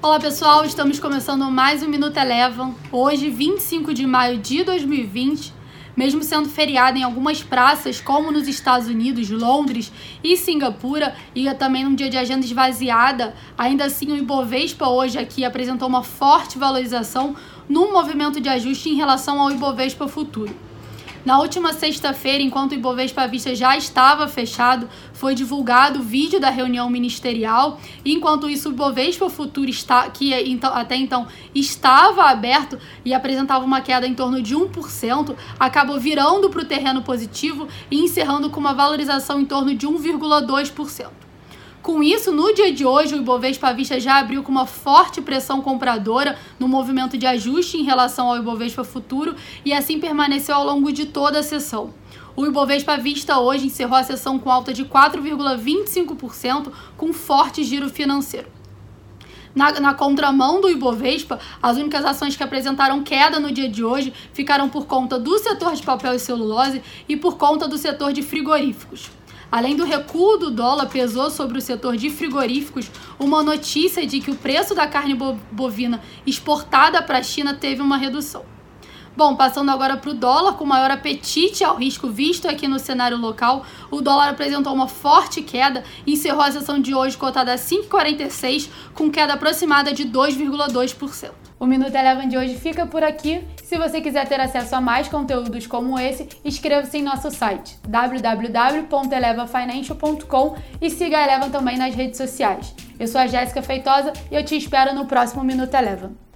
Olá pessoal, estamos começando mais um Minuto Elevam. Hoje, 25 de maio de 2020, mesmo sendo feriado em algumas praças, como nos Estados Unidos, Londres e Singapura, e também num dia de agenda esvaziada, ainda assim o Ibovespa hoje aqui apresentou uma forte valorização no movimento de ajuste em relação ao Ibovespa futuro. Na última sexta-feira, enquanto o Ibovespa Vista já estava fechado, foi divulgado o vídeo da reunião ministerial. Enquanto isso, o Ibovespa Futuro, está, que então, até então estava aberto e apresentava uma queda em torno de 1%, acabou virando para o terreno positivo e encerrando com uma valorização em torno de 1,2%. Com isso, no dia de hoje, o Ibovespa Vista já abriu com uma forte pressão compradora no movimento de ajuste em relação ao Ibovespa Futuro e assim permaneceu ao longo de toda a sessão. O Ibovespa Vista hoje encerrou a sessão com alta de 4,25%, com forte giro financeiro. Na, na, contramão do Ibovespa, as únicas ações que apresentaram queda no dia de hoje ficaram por conta do setor de papel e celulose e por conta do setor de frigoríficos. Além do recuo do dólar, pesou sobre o setor de frigoríficos uma notícia de que o preço da carne bovina exportada para a China teve uma redução. Bom, passando agora para o dólar, com maior apetite ao risco visto aqui no cenário local, o dólar apresentou uma forte queda e encerrou a sessão de hoje cotada a 5,46, com queda aproximada de 2,2%. O Minuto Eleven de hoje fica por aqui. Se você quiser ter acesso a mais conteúdos como esse, inscreva-se em nosso site www.elevafinancial.com e siga a Eleven também nas redes sociais. Eu sou a Jéssica Feitosa e eu te espero no próximo Minuto Eleven.